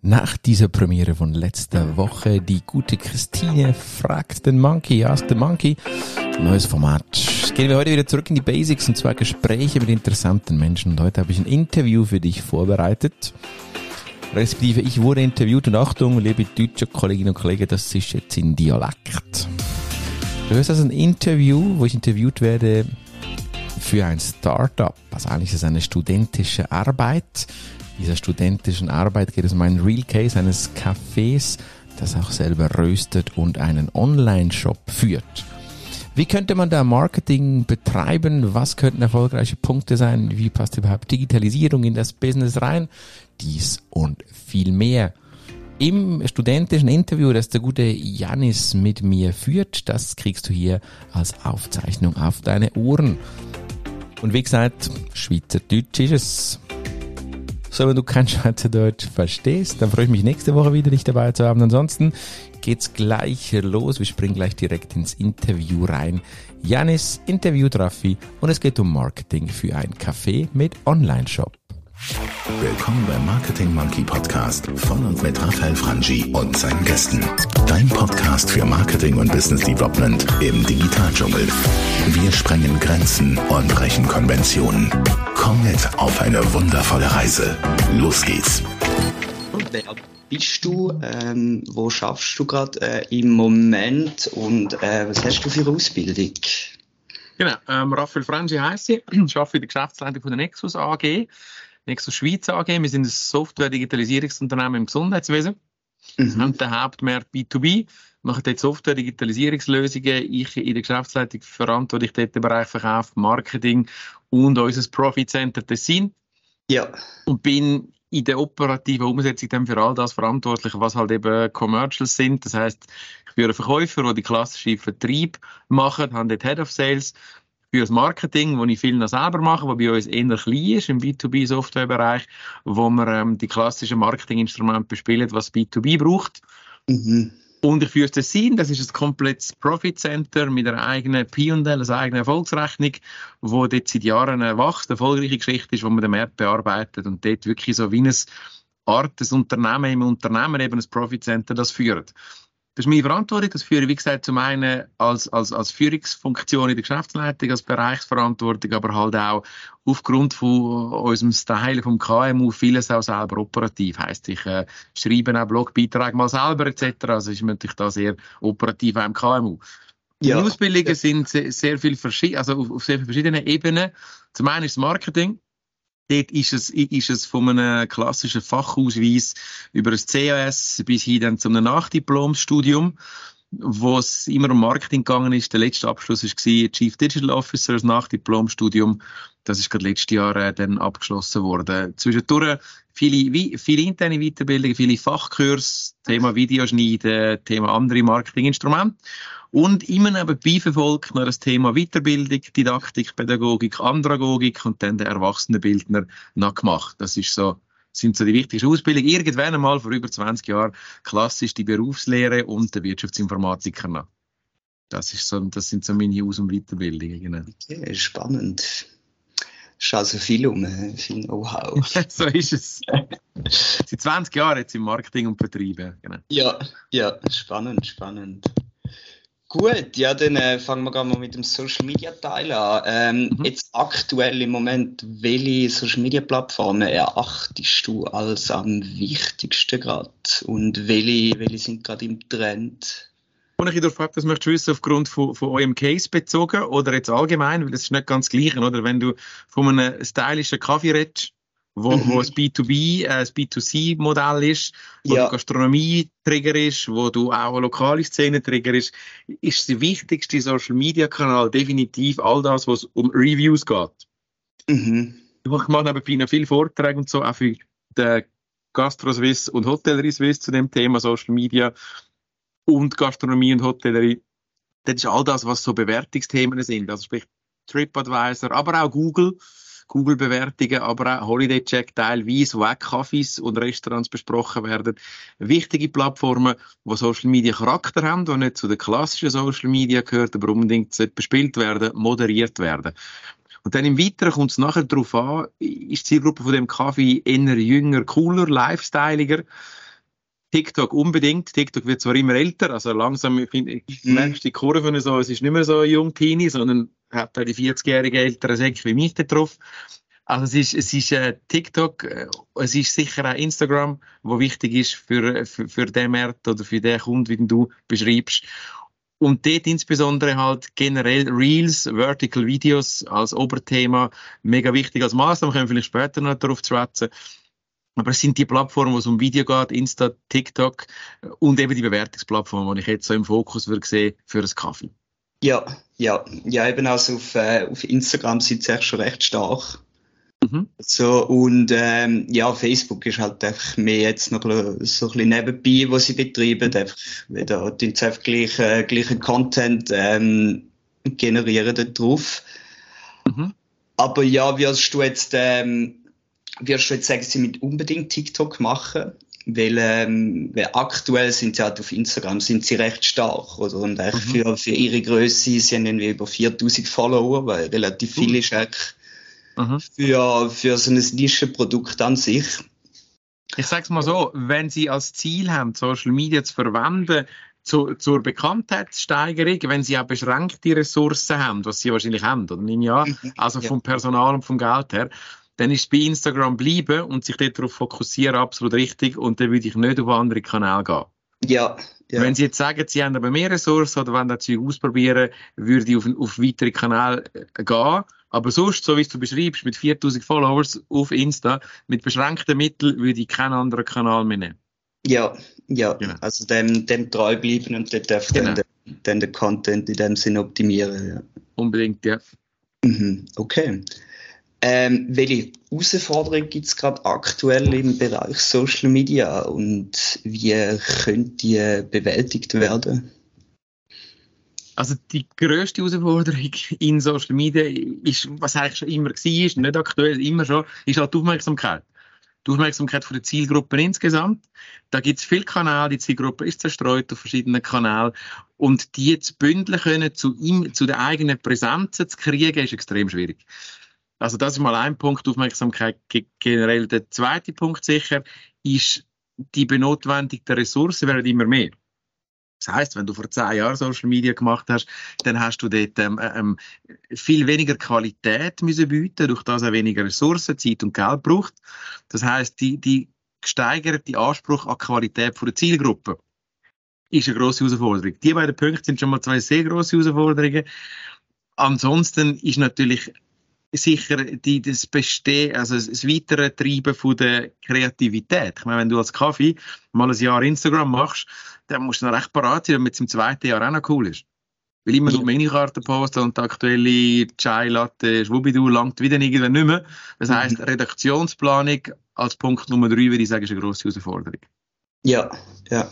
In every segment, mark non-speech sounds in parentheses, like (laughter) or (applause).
Nach dieser Premiere von letzter Woche, die gute Christine fragt den Monkey, ask the Monkey. Neues Format. Gehen wir heute wieder zurück in die Basics und zwar Gespräche mit interessanten Menschen. Und heute habe ich ein Interview für dich vorbereitet. Respektive, ich wurde interviewt und Achtung, liebe deutsche Kolleginnen und Kollegen, das ist jetzt in Dialekt. Du hörst also ein Interview, wo ich interviewt werde für ein Startup. Also eigentlich ist es eine studentische Arbeit dieser studentischen Arbeit geht es um einen Real Case eines Cafés, das auch selber röstet und einen Online-Shop führt. Wie könnte man da Marketing betreiben? Was könnten erfolgreiche Punkte sein? Wie passt überhaupt Digitalisierung in das Business rein? Dies und viel mehr. Im studentischen Interview, das der gute Janis mit mir führt, das kriegst du hier als Aufzeichnung auf deine Ohren. Und wie gesagt, Schweizerdeutsch ist es. So, wenn du kein Schweizerdeutsch verstehst, dann freue ich mich nächste Woche wieder, dich dabei zu haben. Ansonsten geht's gleich los. Wir springen gleich direkt ins Interview rein. Janis interviewt Raffi und es geht um Marketing für ein Café mit Online-Shop. Willkommen beim Marketing Monkey Podcast von und mit Raphael Frangi und seinen Gästen. Dein Podcast für Marketing und Business Development im Digitaldschungel. Wir sprengen Grenzen und brechen Konventionen. Komm mit auf eine wundervolle Reise. Los geht's. Wer bist du? Ähm, wo schaffst du gerade äh, im Moment? Und äh, was hast du für eine Ausbildung? Genau, ähm, Raphael Frangi heisse ich, ich arbeite in der Geschäftsleitung von der Nexus AG. Nexus Schweiz AG. Wir sind ein Software-Digitalisierungsunternehmen im Gesundheitswesen. Mhm. Wir haben den Hauptmarkt B2B, machen dort Software-Digitalisierungslösungen. Ich in der Geschäftsleitung verantwortlich dort den Bereich Verkauf, Marketing und unser Profit Center Tessin. Ja. Und bin in der operativen Umsetzung dann für all das verantwortlich, was halt eben Commercials sind. Das heißt, ich führe Verkäufer, die die klassische Vertrieb machen, haben dort Head of Sales für das Marketing, wo ich viel noch selber mache, wo bei uns eher klein ist im B2B-Softwarebereich, wo wir ähm, die klassischen Marketinginstrumente bespielen, was B2B braucht. Mhm. Und ich führe das Sinn, das ist ein komplettes Profit Center mit einer eigenen P&L, einer eigenen Erfolgsrechnung, wo dort seit Jahren eine erfolgreiche Geschichte ist, wo man den Markt bearbeitet und dort wirklich so wie eine Art des Unternehmen im Unternehmen eben ein Profit Center das führt. Das ist meine Verantwortung. Das führe ich, wie gesagt, zum einen als, als, als Führungsfunktion in der Geschäftsleitung, als Bereichsverantwortung, aber halt auch aufgrund von unserem Style vom KMU vieles auch selber operativ. Heißt, ich äh, schreibe auch Blogbeiträge mal selber etc. Also ist natürlich da sehr operativ auch im KMU. Die ja. Ausbildungen sind sehr, sehr viel also auf, auf sehr verschiedenen Ebenen. Zum einen ist das Marketing. Dort ist es, ist es von einem klassischen Fachausweis über das CAS bis hin dann zu einem Nachdiplomstudium, wo es immer um Marketing gegangen ist. Der letzte Abschluss war Chief Digital Officer, das Nachdiplomstudium. Das ist gerade letztes Jahr äh, dann abgeschlossen worden. Zwischendurch viele, viele interne Weiterbildungen, viele Fachkurse, Thema Videoschneiden, Thema andere Marketinginstrumente. Und immer nebenbei verfolgt noch das Thema Weiterbildung, Didaktik, Pädagogik, Andragogik und dann der Erwachsenenbildner noch gemacht. Das ist so, sind so die wichtigsten Ausbildungen. Irgendwann einmal vor über 20 Jahren klassisch die Berufslehre und der Wirtschaftsinformatiker noch. Das, ist so, das sind so meine Aus- und Weiterbildungen. Genau. Okay, spannend. Ist also viel um, viel Know-how. so ist es. Seit 20 Jahren jetzt im Marketing und Vertrieb. Genau. Ja, ja, spannend, spannend. Gut, ja, dann äh, fangen wir gerade mal mit dem Social Media Teil an. Ähm, mhm. Jetzt aktuell im Moment, welche Social Media Plattformen erachtest du als am wichtigsten gerade? Und welche, welche sind gerade im Trend? Ich darauf habe, das möchtest du wissen, aufgrund von, von eurem Case bezogen oder jetzt allgemein, weil das ist nicht ganz gleich, oder? Wenn du von einem stylischen Kaffee redest, wo, mhm. wo ein B2B, äh, ein B2C-Modell ist, wo ja. Gastronomie-Trigger ist, wo du auch eine lokale Szene-Trigger ist, ist der wichtigste Social-Media-Kanal definitiv all das, was um Reviews geht. Mhm. Ich mache nebenbei noch viele Vorträge und so, auch für den Gastro-Swiss und Hotellerie-Swiss zu dem Thema Social Media und Gastronomie und Hotellerie. Das ist all das, was so Bewertungsthemen sind, also sprich TripAdvisor, aber auch Google Google-Bewertungen, aber auch Holiday Check teilweise, wo auch Cafés und Restaurants besprochen werden. Wichtige Plattformen, die Social Media Charakter haben, die nicht zu den klassischen Social Media gehört, aber unbedingt bespielt werden, moderiert werden. Und dann im Weiteren kommt es nachher darauf an, ist die Zielgruppe von dem Kaffee eher jünger, cooler, lifestyleiger. TikTok unbedingt. TikTok wird zwar immer älter, also langsam find, ich mhm. merkst die Kurve so, es ist nicht mehr so jung Teenie, sondern hat die 40-jährige ältere Säcke wie mich da drauf. Also es ist, es ist äh, TikTok, äh, es ist sicher auch Instagram, wo wichtig ist für, für, für den Markt oder für den Kunden, wie du beschreibst. Und dort insbesondere halt generell Reels, Vertical Videos als Oberthema mega wichtig als Maßnahme, können wir vielleicht später noch darauf zu schwätzen. Aber es sind die Plattformen, wo es um Video geht, Insta, TikTok und eben die Bewertungsplattformen, die ich jetzt so im Fokus würde sehen für einen Kaffee. Ja, ja, ja, eben also auf, äh, auf Instagram sind sie schon recht stark. Mhm. So, und ähm, ja, Facebook ist halt einfach mehr jetzt noch so ein bisschen nebenbei, was sie betreiben. Einfach, da sie einfach äh, gleichen Content ähm, generieren da drauf. Mhm. Aber ja, wirst du jetzt, ähm, wirst du jetzt sagen, sie mit unbedingt TikTok machen? Weil, ähm, weil aktuell sind sie halt auf Instagram sind sie recht stark, oder? Und mhm. für, für ihre Größe, sie haben irgendwie über 4000 Follower, weil relativ viel uh. ist eigentlich mhm. für, für so ein Nischenprodukt an sich. Ich sag's mal so, wenn Sie als Ziel haben, Social Media zu verwenden, zu, zur Bekanntheitssteigerung, wenn Sie auch beschränkte Ressourcen haben, was Sie wahrscheinlich haben, oder nehme ich an, mhm. also vom Personal und vom Geld her, dann ist es bei Instagram bleiben und sich darauf fokussieren absolut richtig und dann würde ich nicht auf andere Kanäle gehen. Ja, ja. Wenn Sie jetzt sagen, Sie haben aber mehr Ressourcen oder wollen das Zeug ausprobieren, würde ich auf, auf weitere Kanäle äh, gehen. Aber sonst, so wie du beschreibst, mit 4000 Followers auf Insta, mit beschränkten Mitteln, würde ich keinen anderen Kanal mehr nehmen. Ja, ja. Genau. Also dem, dem treu bleiben und dann darf genau. dann, dann den Content in dem Sinn optimieren. Ja. Unbedingt, ja. Mhm, okay. Ähm, welche Herausforderungen gibt es gerade aktuell im Bereich Social Media und wie könnte die bewältigt werden? Also die grösste Herausforderung in Social Media ist, was eigentlich schon immer war, ist nicht aktuell, immer schon, ist halt die Aufmerksamkeit. Die Aufmerksamkeit von der Zielgruppe insgesamt. Da gibt es viele Kanäle, die Zielgruppe ist zerstreut auf verschiedenen Kanälen und die zu bündeln können, zu, ihm, zu den eigenen Präsenzen zu kriegen, ist extrem schwierig. Also das ist mal ein Punkt, Aufmerksamkeit generell. Der zweite Punkt sicher ist, die benotwendigten Ressourcen werden immer mehr. Das heißt, wenn du vor zehn Jahren Social Media gemacht hast, dann hast du dort ähm, ähm, viel weniger Qualität müssen bieten, durch das auch weniger Ressourcen, Zeit und Geld braucht. Das heißt, die, die gesteigerte Anspruch an Qualität von der Zielgruppe ist eine grosse Herausforderung. Die beiden Punkte sind schon mal zwei sehr grosse Herausforderungen. Ansonsten ist natürlich sicher die, das Bestehen, also das weitere Treiben von der Kreativität. Ich meine, wenn du als Kaffee mal ein Jahr Instagram machst, dann musst du noch recht parat sein, damit es im zweiten Jahr auch noch cool ist. Weil immer nur Minikarten posten und die aktuelle Chai-Latte, Schwubidu langt wieder irgendwann nicht mehr. Das heisst, mhm. Redaktionsplanung als Punkt Nummer drei, würde ich sagen, ist eine grosse Herausforderung. Ja, ja.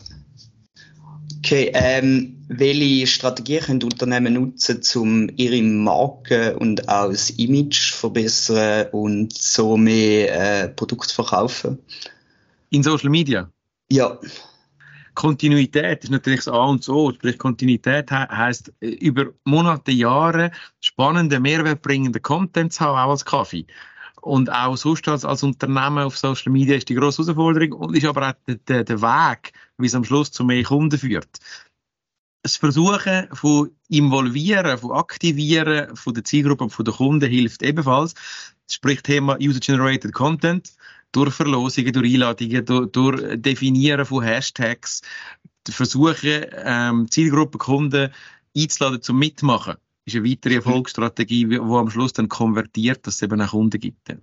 Okay, ähm, welche Strategie können Unternehmen nutzen, um ihre Marke und auch das Image zu verbessern und so mehr äh, Produkte zu verkaufen? In Social Media? Ja. Kontinuität ist natürlich das A und so. Sprich, Kontinuität he heißt äh, über Monate, Jahre spannende, mehrwertbringende Content zu haben, auch als Kaffee. Und auch sonst als, als Unternehmen auf Social Media ist die grosse Herausforderung und ist aber auch der, der Weg, wie es am Schluss zu mehr Kunden führt. Das Versuchen von Involvieren, von Aktivieren von der Zielgruppe und von der Kunden hilft ebenfalls. Sprich Thema User-Generated Content durch Verlosungen, durch Einladungen, durch, durch Definieren von Hashtags, versuchen, ähm, Zielgruppen Kunden einzuladen zum Mitmachen ist eine weitere Erfolgsstrategie, die am Schluss dann konvertiert, dass es eben auch Kunden gibt.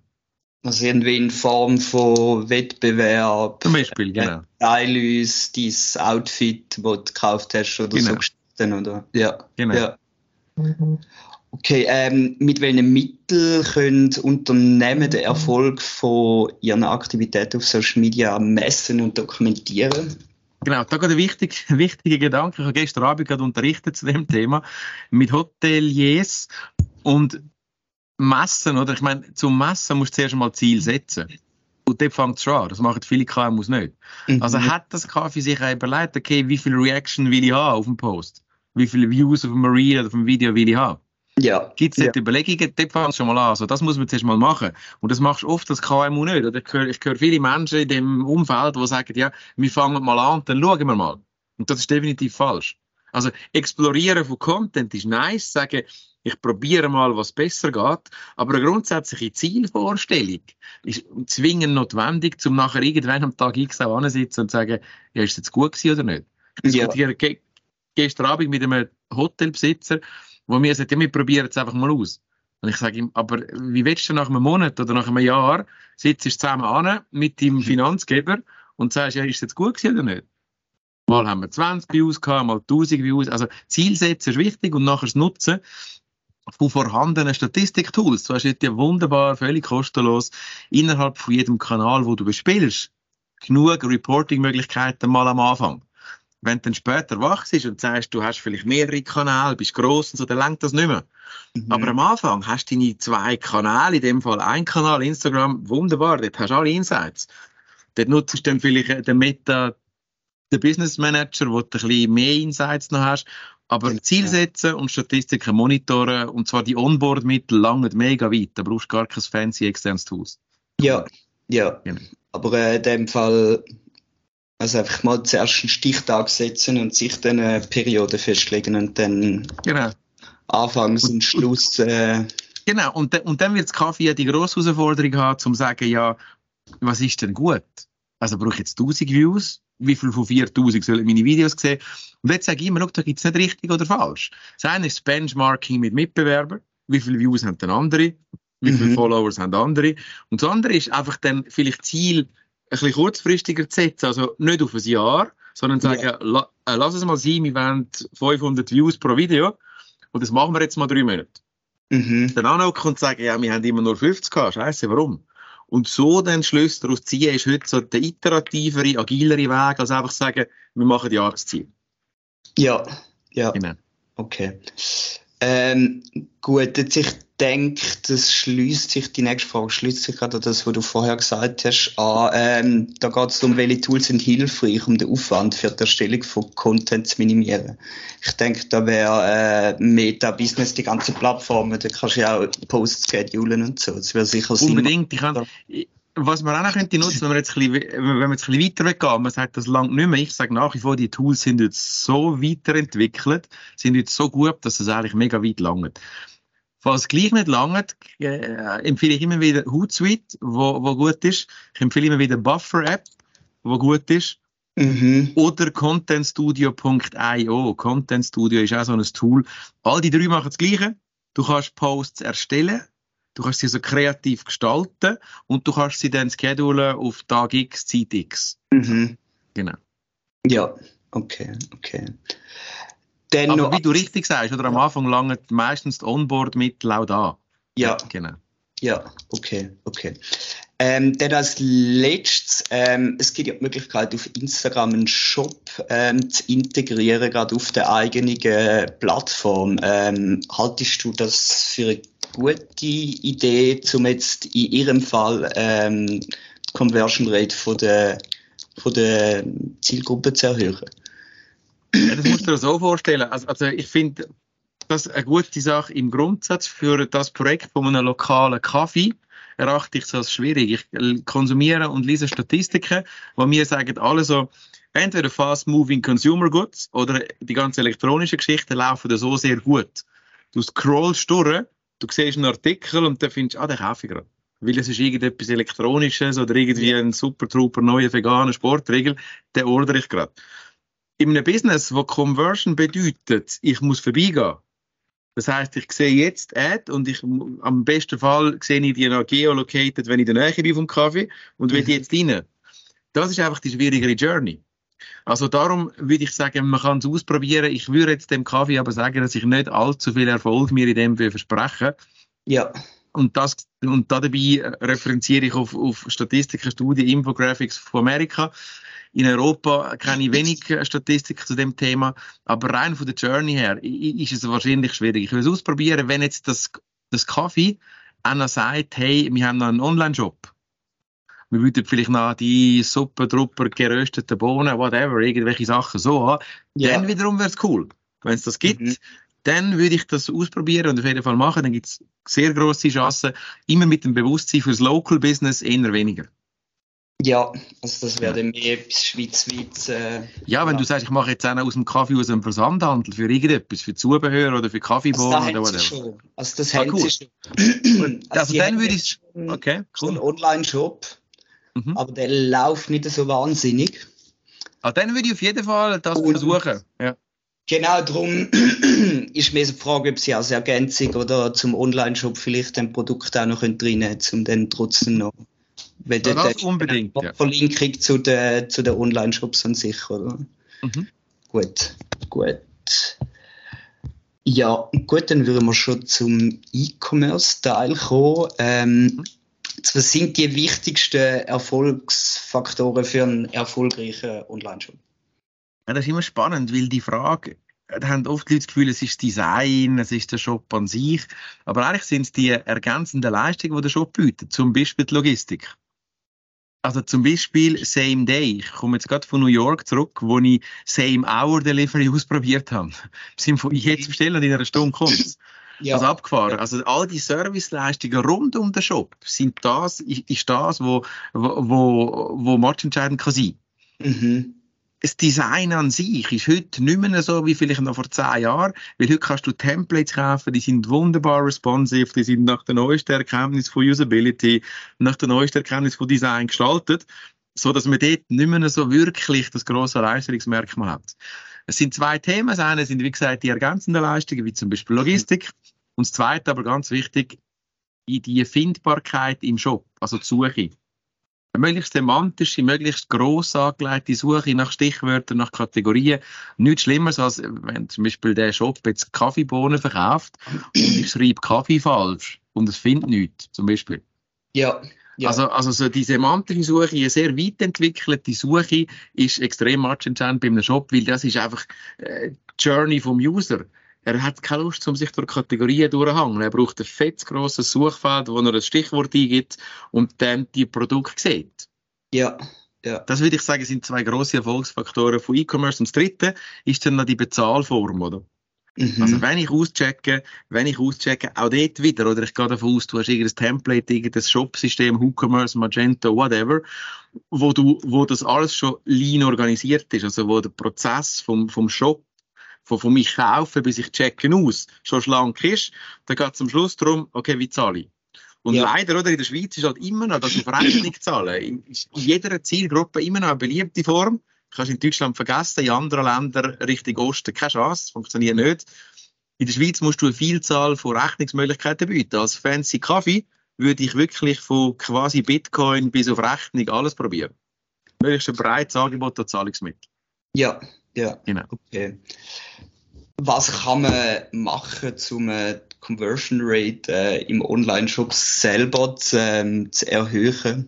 Also irgendwie in Form von Wettbewerb. Zum Beispiel, äh, genau. Teil uns dein Outfit, das du gekauft hast oder genau. so gestalten, oder? Ja. Genau. Ja. Okay, ähm, mit welchen Mitteln können Unternehmen den Erfolg von ihren Aktivitäten auf Social Media messen und dokumentieren? Genau, da geht ein wichtig, (laughs) wichtiger Gedanke. Ich habe gestern Abend gerade unterrichtet zu dem Thema mit Hoteliers und Messen, oder? Ich meine, zum Messen musst du zuerst mal Ziel setzen. Und dort fängt es schon an. Das machen viele KMUs nicht. Mhm. Also hat das Kaffee sich auch überlegt, okay, wie viel Reaction will ich haben auf dem Post? Wie viele Views auf dem Reel oder auf dem Video will ich haben? Ja. Gibt es ja. Überlegungen, dort fängst schon mal an. Also das muss man zuerst mal machen. Und das machst du oft als KMU nicht. Oder ich höre, ich höre viele Menschen in dem Umfeld, die sagen, ja, wir fangen mal an dann schauen wir mal. Und das ist definitiv falsch. Also explorieren von Content ist nice, sagen, ich probiere mal, was besser geht, aber eine grundsätzliche Zielvorstellung ist zwingend notwendig, um nachher irgendwann am Tag X auch ansitzen und zu sagen, ja, ist es jetzt gut gewesen oder nicht? Ich Ja. diskutiere ge gestern Abend mit einem Hotelbesitzer, wo mir sagt, ja, wir probieren es einfach mal aus. Und ich sage ihm, aber wie willst du nach einem Monat oder nach einem Jahr sitzt du zusammen an mit deinem Finanzgeber und sagst, ja, ist es jetzt gut gewesen oder nicht? Mal haben wir 20 Views gehabt, mal 1000 Views. Also Ziel setzen ist wichtig und nachher das Nutzen von vorhandenen Statistiktools. Du hast jetzt ja wunderbar, völlig kostenlos innerhalb von jedem Kanal, wo du bespielst, genug Reporting-Möglichkeiten mal am Anfang. Wenn du dann später wachst und sagst, du hast vielleicht mehrere Kanäle, bist gross und so, dann lenkt das nicht mehr. Mhm. Aber am Anfang hast du deine zwei Kanäle, in dem Fall ein Kanal, Instagram, wunderbar, dort hast du alle Insights. Dort nutzt du dann vielleicht den Meta, den Business Manager, wo du ein bisschen mehr Insights noch hast. Aber Genau. Ziel setzen und Statistiken monitoren, und zwar die Onboard-Mittel langen mega weit. Da brauchst du gar kein fancy externes Tools. Ja, ja. Genau. Aber äh, in dem Fall, also einfach mal zuerst einen Stichtag setzen und sich dann eine Periode festlegen und dann Genau. Anfangs und Schluss. Äh, Genau, und, und dann wird Kaffee ja die grosse Herausforderung haben, zum zu sagen, ja, was ist denn gut? Also brauche ich jetzt 1000 Views? Wie viel von 4000 sollen meine Videos sehen? Und jetzt sage ich immer, schau, da gibt es nicht richtig oder falsch. Das eine ist das Benchmarking mit Mitbewerbern. Wie viele Views haben denn andere? Wie viele Mhm. Followers haben andere? Und das andere ist einfach dann vielleicht Ziel ein bisschen kurzfristiger zu setzen. Also nicht auf ein Jahr, sondern zu sagen, la, äh, lass es mal sein, wir wollen 500 Views pro Video. Und das machen wir jetzt mal drei Monate mhm. dann anhocken und sagen, ja, wir haben immer nur 50 gehabt, scheiße, warum? Und so dann Schlüsse daraus ziehen, ist heute so der iterativere, agilere Weg, als einfach sagen, wir machen Jahresziel. Ja, ja. Genau. Okay. Ähm, gut, jetzt ich denke, das schließt sich, die nächste Frage schließt sich gerade an das, was du vorher gesagt hast, an. Ähm, da geht es darum, welche Tools sind hilfreich, um den Aufwand für die Erstellung von Content zu minimieren. Ich denke, da wäre äh, Meta Business, die ganze Plattform, da kannst du ja auch Posts schedulen und so. Das wäre sicher Unbedingt. Ich kann, was man auch noch könnte nutzen, wenn man jetzt ein bisschen, wenn man jetzt ein bisschen weiter weggeht, man sagt, das langt nicht mehr. Ich sage nach wie vor, die Tools sind jetzt so weiterentwickelt, sind jetzt so gut, dass es eigentlich mega weit langt. Falls es gleich nicht langt, äh, empfehle ich immer wieder Hootsuite, wo, wo gut ist. Ich empfehle immer wieder Buffer App, wo gut ist. Mhm. Oder contentstudio.io. Content Studio ist auch so ein Tool. All die drei machen das Gleiche. Du kannst Posts erstellen, du kannst sie so kreativ gestalten und du kannst sie dann schedulen auf Tag X, Zeit X. Mhm. Genau. Ja, okay, okay. Dann Aber noch, wie du richtig sagst, oder am Anfang lange meistens die Onboard-Mittel auch da. ja, Genau. Ja, okay, okay. Ähm, dann als letztes, ähm, es gibt ja die Möglichkeit, auf Instagram einen Shop ähm, zu integrieren, gerade auf der eigenen äh, Plattform. Ähm, haltest du das für eine gute Idee, um jetzt in Ihrem Fall ähm, die Conversion Rate von der, von der Zielgruppe zu erhöhen? Ja, das musst du dir so vorstellen. Also, also ich finde, das eine gute Sache im Grundsatz für das Projekt von einem lokalen Kaffee erachte ich es als schwierig. Ich konsumiere und lese Statistiken, wo mir sagen, alle so, entweder fast-moving Consumer Goods oder die ganze elektronische Geschichte laufen da so sehr gut. Du scrollst durch, du siehst einen Artikel und dann findest du, ah, den kaufe ich gerade. Weil es ist irgendetwas Elektronisches oder irgendwie ein super trooper neuer veganer Sportregel, den ordere ich gerade. In einem Business, wo Conversion bedeutet, ich muss vorbeigehen. Das heißt, ich sehe jetzt Ad und ich, am besten Fall sehe ich die noch geolocated, wenn ich in der Nähe bin vom Kaffee und will Mhm. jetzt rein. Das ist einfach die schwierigere Journey. Also darum würde ich sagen, man kann es ausprobieren. Ich würde jetzt dem Kaffee aber sagen, dass ich nicht allzu viel Erfolg mir in dem verspreche. Ja, Und das, und da dabei referenziere ich auf, auf Statistiken, Studien, Infographics von Amerika. In Europa kenne ich wenig Statistiken zu dem Thema, aber rein von der Journey her ist es wahrscheinlich schwierig. Ich will es ausprobieren, wenn jetzt das, das Kaffee einer sagt, hey, wir haben noch einen Online-Shop. Wir würden vielleicht noch die Suppe, Trupper, gerösteten Bohnen, whatever, irgendwelche Sachen so haben. ja. Dann wiederum wäre es cool. Wenn es das gibt, Mhm. Dann würde ich das ausprobieren und auf jeden Fall machen. Dann gibt es sehr grosse Chancen. Immer mit dem Bewusstsein fürs Local Business eher weniger. Ja, also das wäre dann mehr etwas schweizweit. Äh, ja, wenn du sagst, ich mache jetzt einen aus dem Kaffee aus dem Versandhandel für irgendetwas, für Zubehör oder für Kaffeebohnen also oder whatever. Schon. Also das Ah, haben cool. sie schon. (clears throat) Also, Also die dann würde ich... Okay, so einen cool. Online-Shop, Mhm. aber der läuft nicht so wahnsinnig. Ah, dann würde ich auf jeden Fall das Und- versuchen. Ja. Genau darum (clears throat) ist mir die Frage, ob sie als Ergänzung oder zum Online-Shop vielleicht ein Produkt auch noch drin haben, um dann trotzdem noch. Weil Ja, das unbedingt, eine ja. Verlinkung zu den, zu den Online-Shops an sich, oder? Mhm. Gut, gut. Ja, gut, dann würden wir schon zum E-Commerce-Teil kommen. Ähm, was sind die wichtigsten Erfolgsfaktoren für einen erfolgreichen Online-Shop? Ja, das ist immer spannend, weil die Frage, da haben oft Leute das Gefühl, es ist Design, es ist der Shop an sich. Aber eigentlich sind es die ergänzenden Leistungen, die der Shop bietet. Zum Beispiel die Logistik. Also zum Beispiel Same Day. Ich komme jetzt gerade von New York zurück, wo ich Same Hour Delivery (laughs) ausprobiert habe. Im Sinne von, ich jetzt bestelle und in einer Stunde kommt Ja, Also abgefahren. Also all die Serviceleistungen rund um den Shop sind das, ist ist das, wo, wo, wo, wo matchentscheidend kann sein. mhm. Das Design an sich ist heute nicht mehr so wie vielleicht noch vor zehn Jahren, weil heute kannst du Templates kaufen, die sind wunderbar responsive, die sind nach der neuesten Erkenntnis von Usability, nach der neuesten Erkenntnis von Design gestaltet, so dass man dort nicht mehr so wirklich das grosse Leistungsmerkmal hat. Es sind zwei Themen. Das eine sind, wie gesagt, die ergänzenden Leistungen, wie zum Beispiel Logistik. Und das zweite, aber ganz wichtig, die Findbarkeit im Shop, also die Suche. Möglichst semantische, möglichst gross angelegte Suche nach Stichwörtern, nach Kategorien. Nichts Schlimmeres, als wenn zum Beispiel der Shop jetzt Kaffeebohnen verkauft und ich schreibe Kaffee falsch und es findet nichts, zum Beispiel. ja, ja. Also, also so die semantische Suche, eine sehr weit entwickelte Suche ist extrem matchentscheidend bei einem Shop, weil das ist einfach äh, die Journey vom User. Er hat keine Lust, um sich durch Kategorien durchzuhangen. Er braucht ein fettes, grosses Suchfeld, wo er ein Stichwort eingibt und dann die Produkte sieht. ja, ja. Das würde ich sagen, sind zwei grosse Erfolgsfaktoren von E-Commerce. Und das dritte ist dann noch die Bezahlform, oder? Mhm. Also wenn ich auschecke, wenn ich auschecke, auch dort wieder, oder ich gehe davon aus, du hast irgendein Template, irgendein Shop-System, WooCommerce, Magento, whatever, wo du, wo das alles schon lean organisiert ist, also wo der Prozess vom, vom Shop, von, von mich kaufen bis ich checken aus, schon schlank ist, dann geht es am Schluss darum, okay, wie zahle ich? Und Ja. leider, oder, in der Schweiz ist halt immer noch das auf Rechnung zahlen. In, ist in jeder Zielgruppe immer noch eine beliebte Form. Kannst in Deutschland vergessen, in anderen Ländern Richtung Osten keine Chance, funktioniert nicht. In der Schweiz musst du eine Vielzahl von Rechnungsmöglichkeiten bieten. Als fancy Kaffee würde ich wirklich von quasi Bitcoin bis auf Rechnung alles probieren. Möglichst ein breites Angebot an Zahlungsmitteln. Ja, ja. Genau. Okay. Was kann man machen, um äh, die Conversion Rate äh, im Online-Shop selber zu, ähm, zu erhöhen?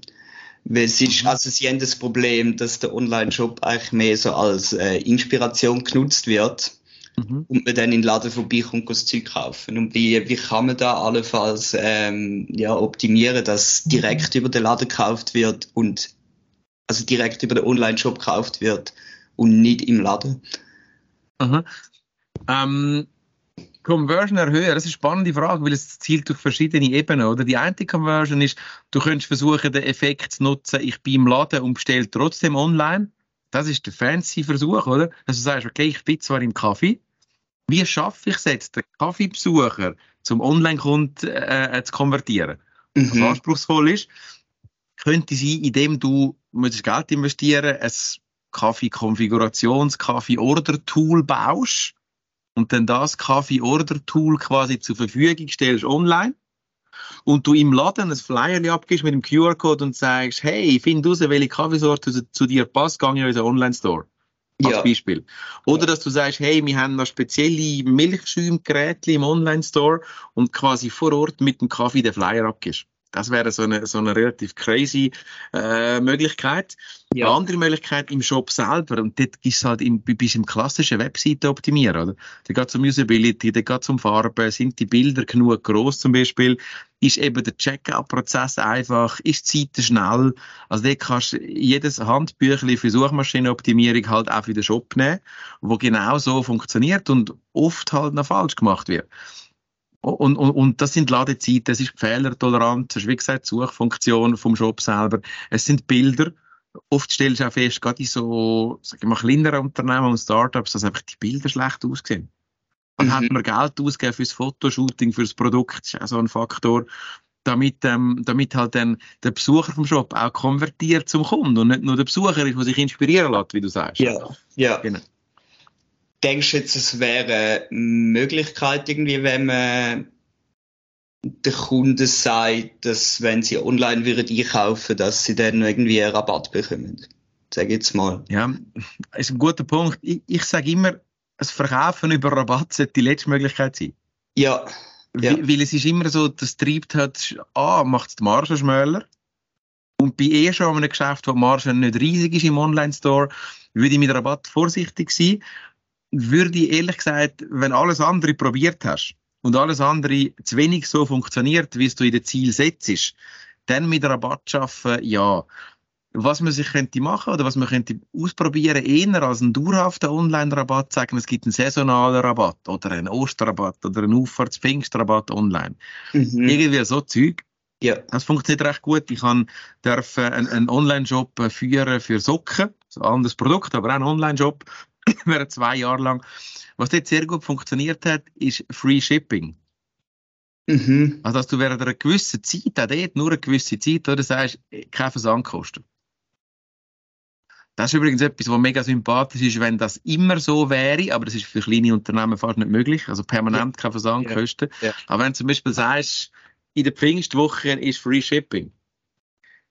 Weil es ist, also sie haben das Problem, dass der Online-Shop eigentlich mehr so als äh, Inspiration genutzt wird Mhm. und man dann in den Laden vorbeikommt und das Zeug kaufen. Und wie, wie kann man da allenfalls ähm, ja, optimieren, dass direkt über den Laden gekauft wird und also direkt über den Online-Shop gekauft wird und nicht im Laden? Ähm, Conversion erhöhen, das ist eine spannende Frage, weil es zielt durch verschiedene Ebenen, oder? Die eine Conversion ist, du könntest versuchen, den Effekt zu nutzen, ich bin im Laden und bestelle trotzdem online. Das ist der fancy Versuch, oder? Dass du sagst, okay, ich bin zwar im Kaffee, wie schaffe ich es jetzt, den Kaffeebesucher zum Online-Kunden äh, zu konvertieren? was Mhm. anspruchsvoll ist, könnte sein, indem du Geld investieren, ein Kaffee-Konfigurations-, Kaffee-Order-Tool baust und dann das Kaffee-Order-Tool quasi zur Verfügung stellst online und du im Laden ein Flyer abgibst mit dem QR-Code und sagst, hey, find raus, welche Kaffeesorte zu, zu dir passt, geh in unseren Online-Store. Als Ja. Beispiel. Oder dass du sagst, hey, wir haben noch spezielle Milchschäumgeräte im Online-Store und quasi vor Ort mit dem Kaffee den Flyer abgibst. Das wäre so eine, so eine relativ crazy äh, Möglichkeit. Ja. Eine andere Möglichkeit im Shop selber, und dort ist halt im, bist im klassischen Webseite optimieren, oder? Da geht es um Usability, da geht es um Farben, sind die Bilder genug groß zum Beispiel, ist eben der Checkout-Prozess einfach, ist die Seite schnell, also dort kannst du jedes Handbüchlein für Suchmaschinenoptimierung halt auch für den Shop nehmen, wo genau so funktioniert und oft halt noch falsch gemacht wird. Und, und, und das sind Ladezeiten, es ist Fehlertoleranz, es ist wie gesagt die Suchfunktion vom Shop selber, es sind Bilder. Oft stellst du auch fest, gerade in so, sag ich mal, kleineren Unternehmen und Startups, dass einfach die Bilder schlecht aussehen. Dann mhm. hat man Geld ausgegeben fürs Fotoshooting, fürs Produkt, das ist auch so ein Faktor, damit, ähm, damit halt dann der Besucher vom Shop auch konvertiert zum Kunden und nicht nur der Besucher ist, der sich inspirieren lässt, wie du sagst. Ja, ja. Genau. Denkst du jetzt, es wäre eine Möglichkeit irgendwie, wenn man der Kunde sagt, dass wenn sie online würden einkaufen, dass sie dann irgendwie einen Rabatt bekommen? Sag jetzt mal. Ja, ist ein guter Punkt. Ich, ich sage immer, das Verkaufen über Rabatt sollte die letzte Möglichkeit sein. Ja. ja. Weil, weil, es ist immer so, das treibt hat, A, macht es die Marge schmäler. Und bei eh schon einem Geschäft, wo die Marge nicht riesig ist im Online-Store, würde ich mit Rabatt vorsichtig sein würde ich ehrlich gesagt, wenn alles andere probiert hast und alles andere zu wenig so funktioniert, wie es du in den Ziel setzt, dann mit Rabatt schaffen, ja. Was man sich könnte machen oder was man könnte ausprobieren, eher als einen dauerhaften Online-Rabatt sagen, es gibt einen saisonalen Rabatt oder einen Osterrabatt oder einen Aufahrts-Pfingstrabatt online. Mhm. Irgendwie so Zeug. Ja. Das funktioniert recht gut. Ich kann, darf einen, einen Online-Shop führen für Socken, anderes Produkt, aber auch einen Online-Shop (clears throat) während zwei Jahre lang. Was dort sehr gut funktioniert hat, ist Free Shipping. Mhm. Also, dass du während einer gewissen Zeit, auch dort nur eine gewisse Zeit, oder sagst, kein Versandkosten. Das ist übrigens etwas, was mega sympathisch ist, wenn das immer so wäre, aber das ist für kleine Unternehmen fast nicht möglich, also permanent keine Versandkosten. Ja. Ja. Aber wenn du zum Beispiel sagst, in der Pfingstwoche ist Free Shipping,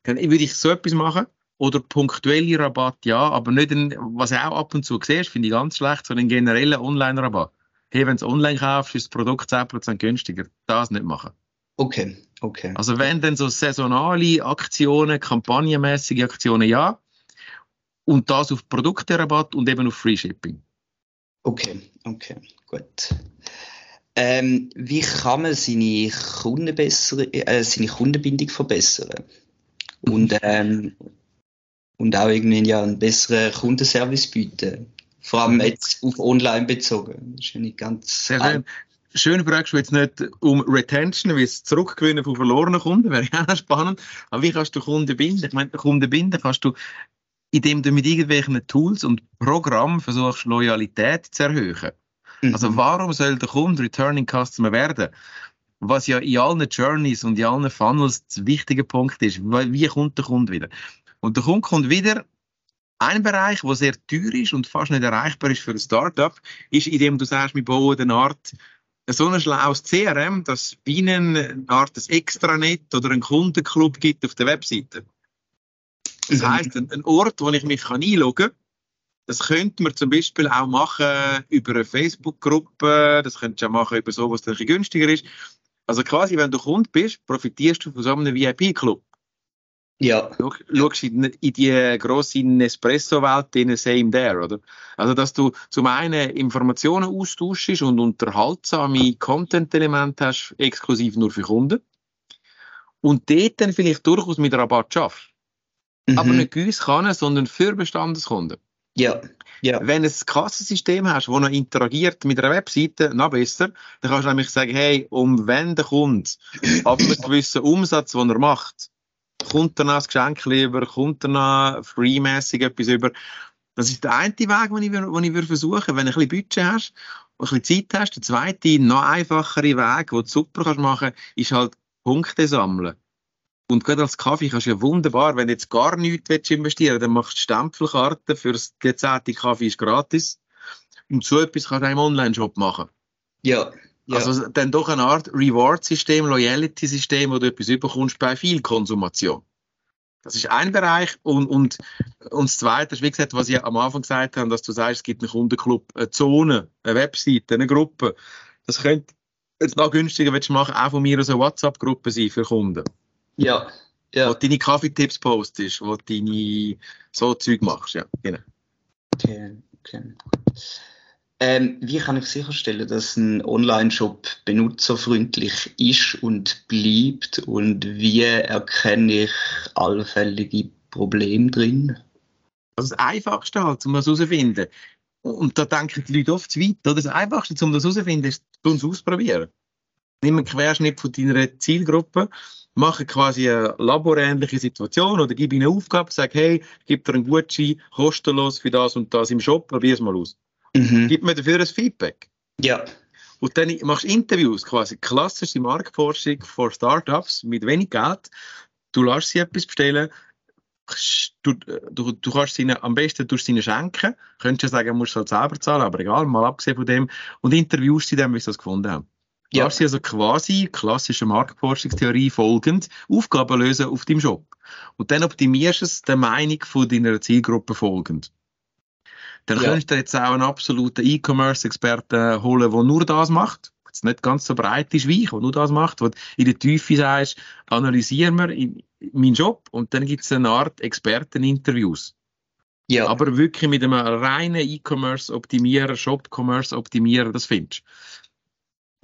dann würde ich so etwas machen, oder punktuelle Rabatt, ja, aber nicht, ein, was auch ab und zu siehst, finde ich ganz schlecht, sondern einen generellen Online-Rabatt. Hey, wenn du online kaufst, ist das Produkt 10% günstiger. Das nicht machen. Okay, okay. Also wenn dann so saisonale Aktionen, kampagnenmäßige Aktionen, ja. Und das auf Produkte-Rabatt und eben auf Free Shipping. Okay, okay, gut. Ähm, wie kann man seine, Kunden bessere, äh, seine Kundenbindung verbessern? Und (laughs) ähm, und auch irgendwie ja einen besseren Kundenservice bieten. Vor allem jetzt auf online bezogen. Das ist ja nicht ganz. Sehr schön. Schön fragst du jetzt nicht um Retention, wie es Zurückgewinnen von verlorenen Kunden, wäre ja auch spannend. Aber wie kannst du Kunden binden? Ich meine, Kunden binden kannst du, indem du mit irgendwelchen Tools und Programmen versuchst, Loyalität zu erhöhen. Mhm. Also warum soll der Kunde Returning Customer werden? Was ja in allen Journeys und in allen Funnels der wichtige Punkt ist. Wie kommt der Kunde wieder? Und der Kunde kommt wieder ein Bereich, der sehr teuer ist und fast nicht erreichbar ist für ein Startup, ist, indem du sagst, wir bauen eine Art so ein schlaues CRM, dass es Ihnen eine Art ein Extranet oder einen Kundenclub gibt auf der Webseite. Das mhm. heisst, ein Ort, wo ich mich einloggen kann, das könnte man zum Beispiel auch machen über eine Facebook-Gruppe, das könntest du auch machen über so, was ein günstiger ist. Also quasi, wenn du Kunde bist, profitierst du von so einem VIP-Club. Ja. Schaust in, in die grosse Nespresso-Welt, in same there, oder? Also, dass du zum einen Informationen austauschst und unterhaltsame Content-Elemente hast, exklusiv nur für Kunden. Und dort dann vielleicht durchaus mit Rabatt schaffst. Mhm. Aber nicht uns kann, sondern für Bestandeskunden. Ja. Ja. Wenn du ein Kassensystem hast, das noch interagiert mit einer Webseite, noch besser, dann kannst du nämlich sagen, hey, um wenn der Kunde ab einem gewissen Umsatz, den er macht, kommt noch ein Geschenk über, kommt noch freemässig etwas über. Das ist der eine Weg, den ich, den ich würde versuchen Wenn du ein bisschen Budget hast und ein bisschen Zeit hast, der zweite, noch einfachere Weg, den du super kannst machen kannst, ist halt Punkte sammeln. Und gerade als Kaffee kannst du ja wunderbar, wenn du jetzt gar nichts investieren willst, dann machst du Stempelkarten für den zehnten Kaffee ist gratis. Und so etwas kannst du auch im Online-Shop machen. Ja. Ja. Also dann doch eine Art Reward-System, Loyalty-System, wo du etwas überkommst bei viel Konsumation. Das ist ein Bereich. Und, und, und das Zweite ist, wie gesagt, was ich am Anfang gesagt habe, dass du sagst, es gibt einen Kundenclub, eine Zone, eine Webseite, eine Gruppe. Das könnte jetzt noch günstiger, wenn du machen, auch von mir eine WhatsApp-Gruppe sein für Kunden. Ja, ja. Wo du deine Kaffeetipps postest, wo du deine so Zeug machst, ja, genau. Okay, okay. Ähm, wie kann ich sicherstellen, dass ein Online-Shop benutzerfreundlich ist und bleibt und wie erkenne ich allfällige Probleme drin? Das Einfachste halt, um das herauszufinden. Und da denken die Leute oft zu weit. Oder? Das Einfachste, um das herauszufinden, ist, bei uns ausprobieren. Nimm einen Querschnitt von deiner Zielgruppe, mache quasi eine laborähnliche Situation oder gib ihnen eine Aufgabe, sag, hey, gib dir einen Gutschein, kostenlos für das und das im Shop, probier es mal aus. Mhm. Gib mir dafür ein Feedback. Ja, Und dann machst du Interviews, quasi klassische Marktforschung für Startups mit wenig Geld. Du lässt sie etwas bestellen, du, du, du kannst ihnen am besten durch ihnen schenken. Könntest ja sagen, du musst es halt selber zahlen, aber egal, mal abgesehen von dem. Und interviewst sie dann, wie sie das gefunden haben. Ja. Lass sie also quasi klassischer Marktforschungstheorie folgend Aufgaben lösen auf deinem Shop. Und dann optimierst du es der Meinung von deiner Zielgruppe folgend. Dann Ja. könntest du jetzt auch einen absoluten E-Commerce-Experten holen, der nur das macht. Jetzt nicht ganz so breit ist wie ich, der nur das macht, wo in der Tiefe sagst, analysieren wir in- meinen Job und dann gibt es eine Art Experteninterviews. ja, Aber wirklich mit einem reinen E-Commerce-Optimierer, Shop-Commerce-Optimierer, das findest du.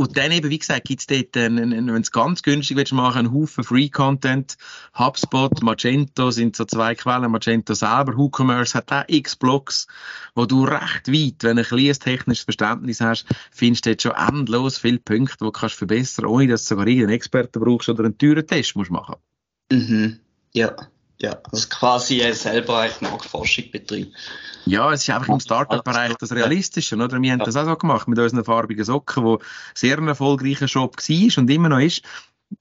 Und dann eben, wie gesagt, gibt es dort, wenn es ganz günstig willst machen, einen Haufen Free-Content. HubSpot, Magento sind so zwei Quellen. Magento selber, WooCommerce hat auch x Blogs, wo du recht weit, wenn du ein kleines technisches Verständnis hast, findest du dort schon endlos viele Punkte, die du kannst verbessern, ohne dass du sogar irgendeinen Experten brauchst oder einen teuren Test musst machen. mhm. ja, ja. Also quasi äh, selber eigentlich Marktforschung betreiben. Ja, es ist einfach im Startup-Bereich das Realistische, oder? Wir haben das auch so gemacht mit unseren farbigen Socken, wo sehr ein erfolgreicher Shop war und immer noch ist.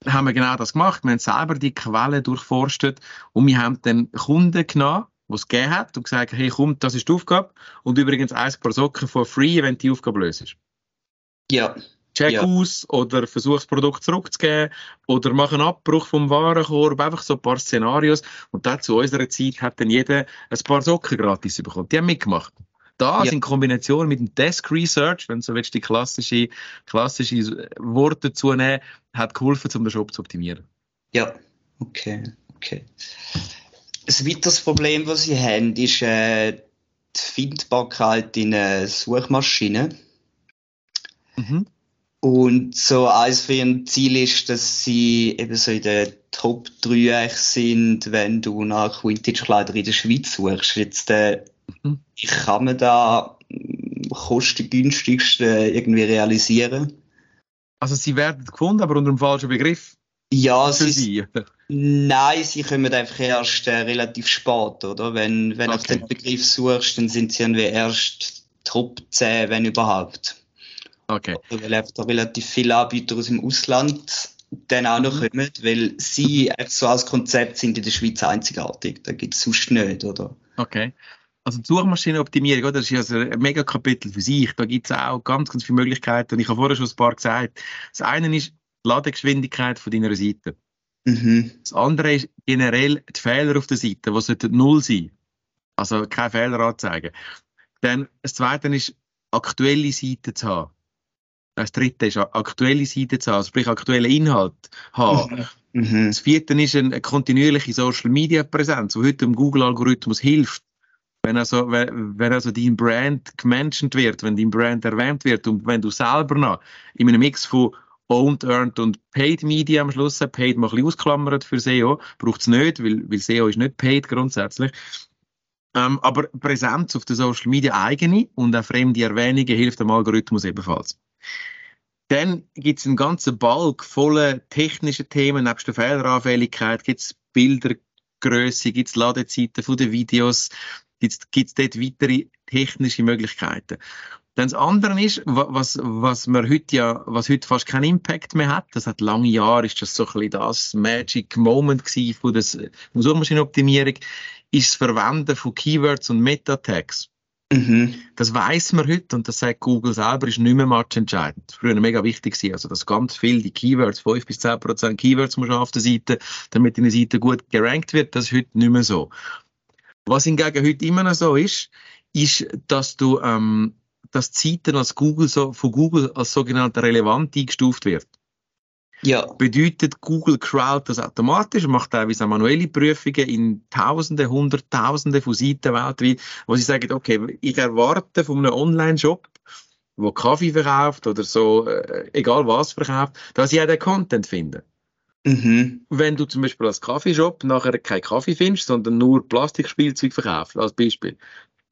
Haben wir genau das gemacht. Wir haben selber die Quellen durchforstet und wir haben dann Kunden genommen, die es gegeben hat und gesagt, hey, komm, das ist die Aufgabe und übrigens ein paar Socken for free, wenn du die Aufgabe löst. Ja, Check Ja. aus oder versuch das Produkt zurückzugeben oder mach einen Abbruch vom Warenkorb, einfach so ein paar Szenarios. Und da zu unserer Zeit hat dann jeder ein paar Socken gratis bekommen. Die haben mitgemacht. Das Ja. in Kombination mit dem Desk Research, wenn du so willst, die klassische, klassische Worte dazu nehmen, hat geholfen, um den Shop zu optimieren. ja, okay, okay. Ein weiteres Problem, das sie haben, ist äh, die Findbarkeit in äh, Suchmaschinen. Mhm. Und so eins für ein Ziel ist, dass sie eben so in den Top 3 eigentlich sind, wenn du nach Vintage-Kleider in der Schweiz suchst. Jetzt, äh, Mhm. wie kann man da mm, kostengünstigst irgendwie realisieren? Also sie werden gefunden, aber unter dem falschen Begriff Ja, sie, sie. nein, sie kommen einfach erst äh, relativ spät, oder? Wenn, wenn du auf Okay. den Begriff suchst, dann sind sie irgendwie erst Top 10, wenn überhaupt. Okay. weil einfach da relativ viele Anbieter aus dem Ausland dann auch noch Mhm. kommen, weil sie so als Konzept sind in der Schweiz einzigartig. Da gibt es sonst nicht, oder? Okay. Also die Suchmaschinenoptimierung, oder? das ist ja so ein mega Kapitel für sich. Da gibt es auch ganz, ganz viele Möglichkeiten. Und ich habe vorher schon ein paar gesagt. Das eine ist die Ladegeschwindigkeit von deiner Seite. Mhm. Das andere ist generell die Fehler auf der Seite, die sollten null sein. Also keine Fehler anzeigen. Dann das zweite ist, aktuelle Seiten zu haben. Das dritte ist, aktuelle Seiten zu haben, sprich aktuellen Inhalt haben. Mhm. Das vierte ist eine, kontinuierliche Social Media Präsenz, die heute dem Google Algorithmus hilft. Wenn also, wenn, wenn also dein Brand gemenschent wird, wenn dein Brand erwähnt wird und wenn du selber noch in einem Mix von Owned, Earned und Paid Media am Schluss, Paid mal ein bisschen ausklammert für SEO, braucht es nicht, weil, weil SEO ist nicht Paid grundsätzlich. Ähm, aber Präsenz auf den Social Media eigene und auch fremde Erwähnungen hilft dem Algorithmus ebenfalls. Dann gibt es einen ganzen Balk voller technischer Themen, nebst der Fehleranfälligkeit gibt es Bildergröße, gibt es Ladezeiten von den Videos, gibt es dort weitere technische Möglichkeiten. Dann das andere ist, wa- was, was man heute ja, was heute fast keinen Impact mehr hat, das hat lange Jahre, ist das so ein bisschen das Magic Moment gewesen von der Suchmaschinenoptimierung, ist das Verwenden von Keywords und Meta-Tags. Mhm. Das weiß man heute und das sagt Google selber, ist nicht mehr matchentscheidend. Früher mega wichtig gewesen, also dass ganz viel die Keywords, 5 bis 10 Prozent Keywords muss auf der Seite, damit eine Seite gut gerankt wird, das ist heute nicht mehr so. Was hingegen heute immer noch so ist, ist, dass du, ähm, dass die Seiten als Google so, von Google als sogenannte relevant eingestuft wird. Ja. bedeutet, Google crawlt das automatisch und macht teilweise manuelle Prüfungen in Tausende, Hunderttausende von Seiten weltweit, wo sie sagen, okay, ich erwarte von einem Online-Shop, wo Kaffee verkauft oder so, äh, egal was verkauft, dass ich auch den Content finde. Mhm. Wenn du zum Beispiel als Kaffeeshop nachher keinen Kaffee findest, sondern nur Plastikspielzeug verkaufst, als Beispiel,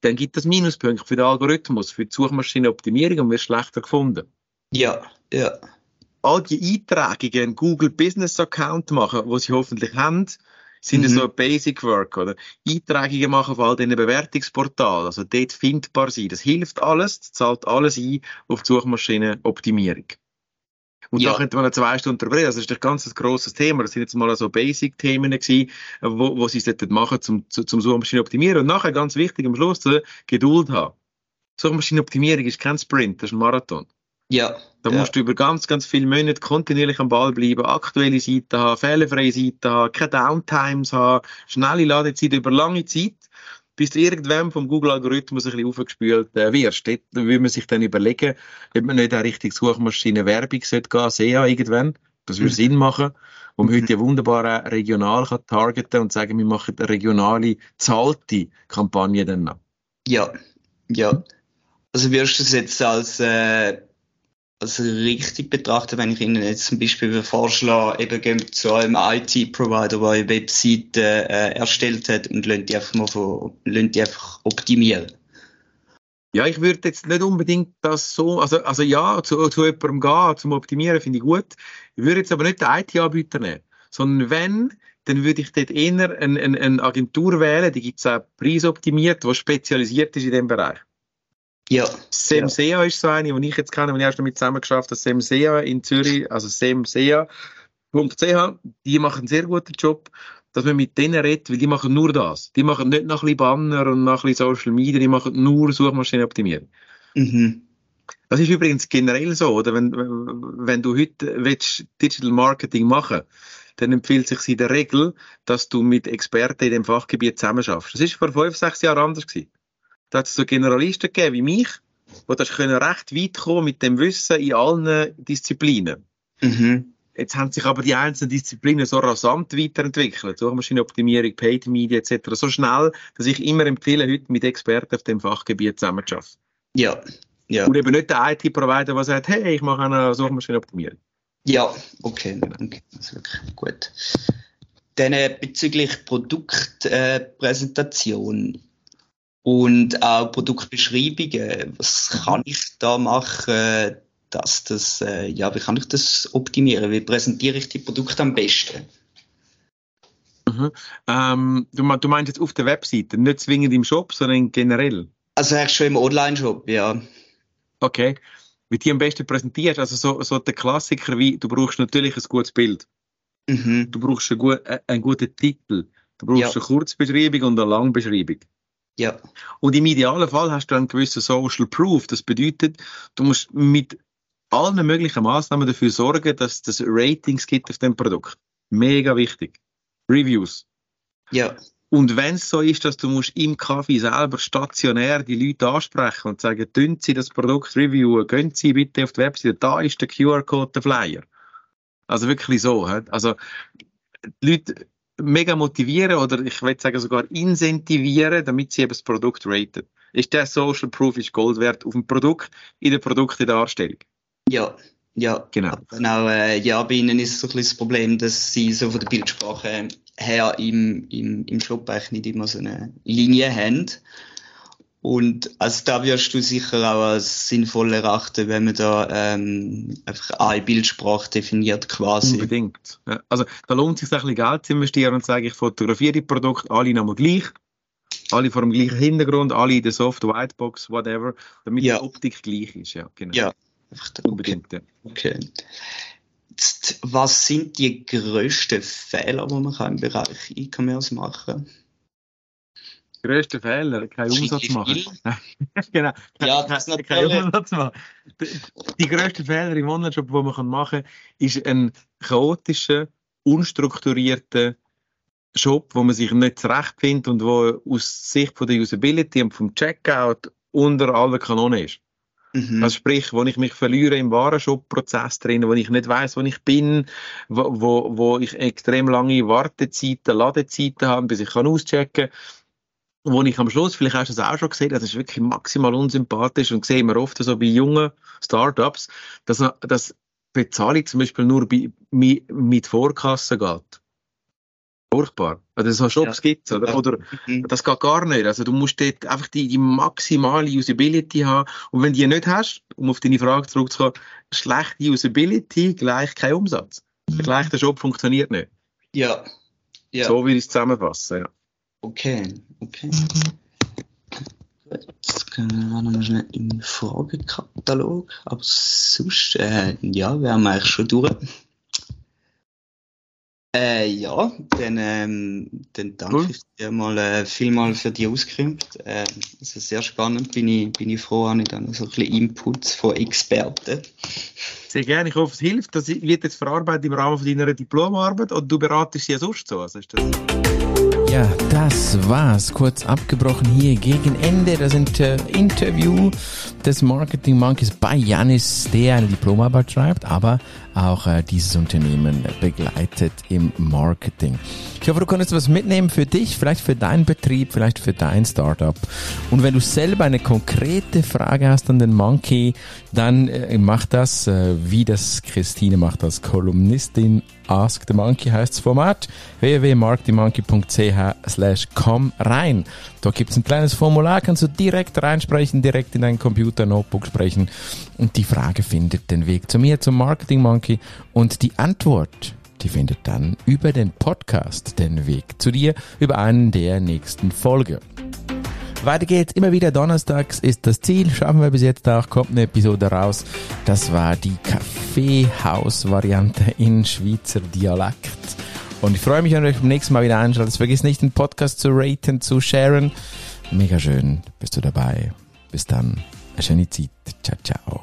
dann gibt das Minuspunkte für den Algorithmus, für die Suchmaschinenoptimierung und wird schlechter gefunden. Ja, ja. All die Eintragungen einen Google Business Account machen, wo sie hoffentlich haben, sind Mhm. so Basic Work, oder? Eintragungen machen auf all diesen Bewertungsportalen, also dort findbar sein. Das hilft alles, das zahlt alles ein auf die Suchmaschinenoptimierung. Und Ja. da könnte man noch zwei Stunden drüber reden. Das ist ein ganz grosses Thema. Das sind jetzt mal so Basic-Themen gewesen, wo, wo sie sollten machen zum, zu- zum Suchmaschinen optimieren. Und nachher, ganz wichtig, am Schluss, Geduld haben. Suchmaschinenoptimierung ist kein Sprint, das ist ein Marathon. Ja. Da ja. musst du über ganz, ganz viele Monate kontinuierlich am Ball bleiben, aktuelle Seiten haben, fehlerfreie Seiten haben, keine Downtimes haben, schnelle Ladezeit über lange Zeit, bis du irgendwann vom Google-Algorithmus ein bisschen aufgespült äh, wirst. Dort will man sich dann überlegen, ob man nicht eine richtige Suchmaschine-Werbung sollte gehen, SEA irgendwann. Das würde Mhm. Sinn machen, wo man Mhm. heute ja wunderbar auch regional kann targeten und sagen, wir machen eine regionale, zahlte Kampagne dann noch. Ja, ja. Also wirst du es jetzt als, äh, als richtig betrachten, wenn ich Ihnen jetzt zum Beispiel vorschlage, eben gehen zu einem IT-Provider, der eine Webseite äh, erstellt hat und lassen die einfach mal von, lassen die einfach optimieren. Ja, ich würde jetzt nicht unbedingt das so, also, also ja, zu, zu jemandem gehen, zum Optimieren finde ich gut. Ich würde jetzt aber nicht den IT-Anbieter nehmen, sondern wenn, dann würde ich dort eher eine, eine, eine Agentur wählen, die gibt es auch preisoptimiert, die spezialisiert ist in dem Bereich. Ja, SEMSEA ist so eine, die ich jetzt kenne, die ich erst damit zusammen geschafft habe, SEMSEA in Zürich, also semsea.ch, die machen einen sehr guten Job, dass man mit denen redet, weil die machen nur das. Die machen nicht noch ein bisschen Banner und noch ein bisschen Social Media, die machen nur Suchmaschinenoptimierung. mhm. Das ist übrigens generell so, oder? Wenn, wenn du heute willst Digital Marketing machen dann empfiehlt es sich in der Regel, dass du mit Experten in dem Fachgebiet zusammenschaffst. Das ist vor fünf, sechs Jahren anders gewesen. Da hat es so Generalisten gegeben wie mich, die das können recht weit kommen mit dem Wissen in allen Disziplinen. Mhm. Jetzt haben sich aber die einzelnen Disziplinen so rasant weiterentwickelt. Suchmaschinenoptimierung, Paid Media etc. So schnell, dass ich immer empfehle, heute mit Experten auf dem Fachgebiet zusammenzuarbeiten. Ja, ja. Und eben nicht der IT-Provider, der sagt, hey, ich mache eine Suchmaschinenoptimierung. Ja, okay, okay, das ist wirklich gut. Dann äh, bezüglich Produktpräsentation und auch Produktbeschreibungen, was kann ich da machen, dass das, äh, ja, wie kann ich das optimieren? Wie präsentiere ich die Produkte am besten? Mhm. Ähm, du, du meinst jetzt auf der Webseite, nicht zwingend im Shop, sondern generell. Also eigentlich schon im Online-Shop, ja. Okay. Wie die am besten präsentierst, also so, so der Klassiker wie, du brauchst natürlich ein gutes Bild. Mhm. Du brauchst einen, äh, einen guten Titel. Du brauchst Ja. eine Kurzbeschreibung und eine Langbeschreibung. Ja, Und im idealen Fall hast du einen gewissen Social Proof. Das bedeutet, du musst mit allen möglichen Maßnahmen dafür sorgen, dass es Ratings gibt auf dem Produkt. Mega wichtig. Reviews. ja, Und wenn es so ist, dass du musst im Kaffee selber stationär die Leute ansprechen und sagen, tun Sie das Produkt reviewen, gehen Sie bitte auf die Webseite, da ist der QR-Code, der Flyer. Also wirklich so. Also die Leute mega motivieren oder ich würde sagen sogar incentivieren, damit sie eben das Produkt raten. Ist der Social Proof ist Gold wert auf dem Produkt, in der Produktedarstellung. ja, ja. Genau. Genau, äh, ja, bei ihnen ist so ein bisschen das Problem, dass sie so von der Bildsprache her im, im, im Shop eigentlich nicht immer so eine Linie haben. Und also da wirst du sicher auch als sinnvoll erachten, wenn man da ähm, einfach eine Bildsprache definiert quasi. Unbedingt. Ja, also da lohnt es sich ein bisschen Geld zu investieren und zu sagen, ich fotografiere die Produkte alle nochmal gleich. Alle vor dem gleichen Hintergrund, alle in der Soft Whitebox, whatever, damit Ja. die Optik gleich ist. Ja, genau. Ja. Unbedingt. Ja. Okay. Jetzt, was sind die grössten Fehler, die man kann im Bereich E-Commerce machen kann? Größter Fehler, keinen Umsatz machen. (laughs) genau. Ja, das kein- natürlich. keinen Umsatz machen. Die- Die grössten Fehler im Online-Shop, die man machen kann, ist ein chaotischer, unstrukturierter Shop, wo man sich nicht zurechtfindet und wo aus Sicht von der Usability und vom Checkout unter aller Kanone ist. Mhm. Also sprich, wo ich mich verliere im Warenshop-Prozess drin, wo ich nicht weiß, wo ich bin, wo, wo, wo ich extrem lange Wartezeiten, Ladezeiten habe, bis ich kann auschecken kann wo ich am Schluss, vielleicht hast du das auch schon gesehen, das ist wirklich maximal unsympathisch und sehen wir oft so bei jungen Startups, dass, dass Bezahlung zum Beispiel nur bei, mit Vorkasse geht. Furchtbar. Also so Shops ja. gibt oder? oder mhm. das geht gar nicht. Also du musst dort einfach die, die maximale Usability haben und wenn du die nicht hast, um auf deine Frage zurückzukommen, schlechte Usability gleich kein Umsatz. Mhm. Gleich der Shop funktioniert nicht. Ja. ja. So will ich es zusammenfassen, ja. Okay, okay. Gut, jetzt gehen wir nochmal schnell im Fragenkatalog. Aber sonst, äh, ja, wir eigentlich schon durch. Äh, ja, dann, ähm, dann danke cool. ich dir mal äh, vielmal für die Auskunft. Äh, also sehr spannend, bin ich, bin ich froh, habe ich dann so ein bisschen Inputs von Experten. Sehr gerne, ich hoffe, es hilft. Das wird jetzt verarbeitet im Rahmen deiner Diplomarbeit oder du beratest sie ja sonst so? Also ist das ja, das war's. Kurz abgebrochen hier gegen Ende. Das Inter Interview des Marketing Monkeys bei Janis, der Diplomarbeit schreibt, aber auch äh, dieses Unternehmen begleitet im Marketing. Ich hoffe, du konntest was mitnehmen für dich, vielleicht für deinen Betrieb, vielleicht für dein Startup. Und wenn du selber eine konkrete Frage hast an den Monkey, dann äh, mach das, äh, wie das Christine macht als Kolumnistin. Ask the Monkey heißt das Format. www.markthemonkey.ch slash komm rein. Gibt es ein kleines Formular, kannst du direkt reinsprechen, direkt in deinen Computer, Notebook sprechen und die Frage findet den Weg zu mir, zum Marketing Monkey und die Antwort die findet dann über den Podcast den Weg zu dir, über einen der nächsten Folge. Weiter geht's, immer wieder donnerstags ist das Ziel, schaffen wir bis jetzt auch, kommt eine Episode raus. Das war die Kaffeehaus-Variante in Schweizer Dialekt. Und ich freue mich, wenn ihr euch beim nächsten Mal wieder einschaltet. Vergiss nicht, den Podcast zu raten, zu sharen. Mega schön, bist du dabei. Bis dann. Eine schöne Zeit. Ciao, ciao.